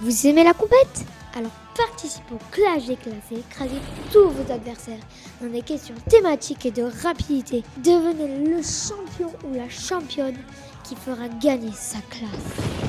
Vous aimez la compète? Alors participez au clash des classes et écrasez tous vos adversaires dans des questions thématiques et de rapidité. Devenez le champion ou la championne qui fera gagner sa classe.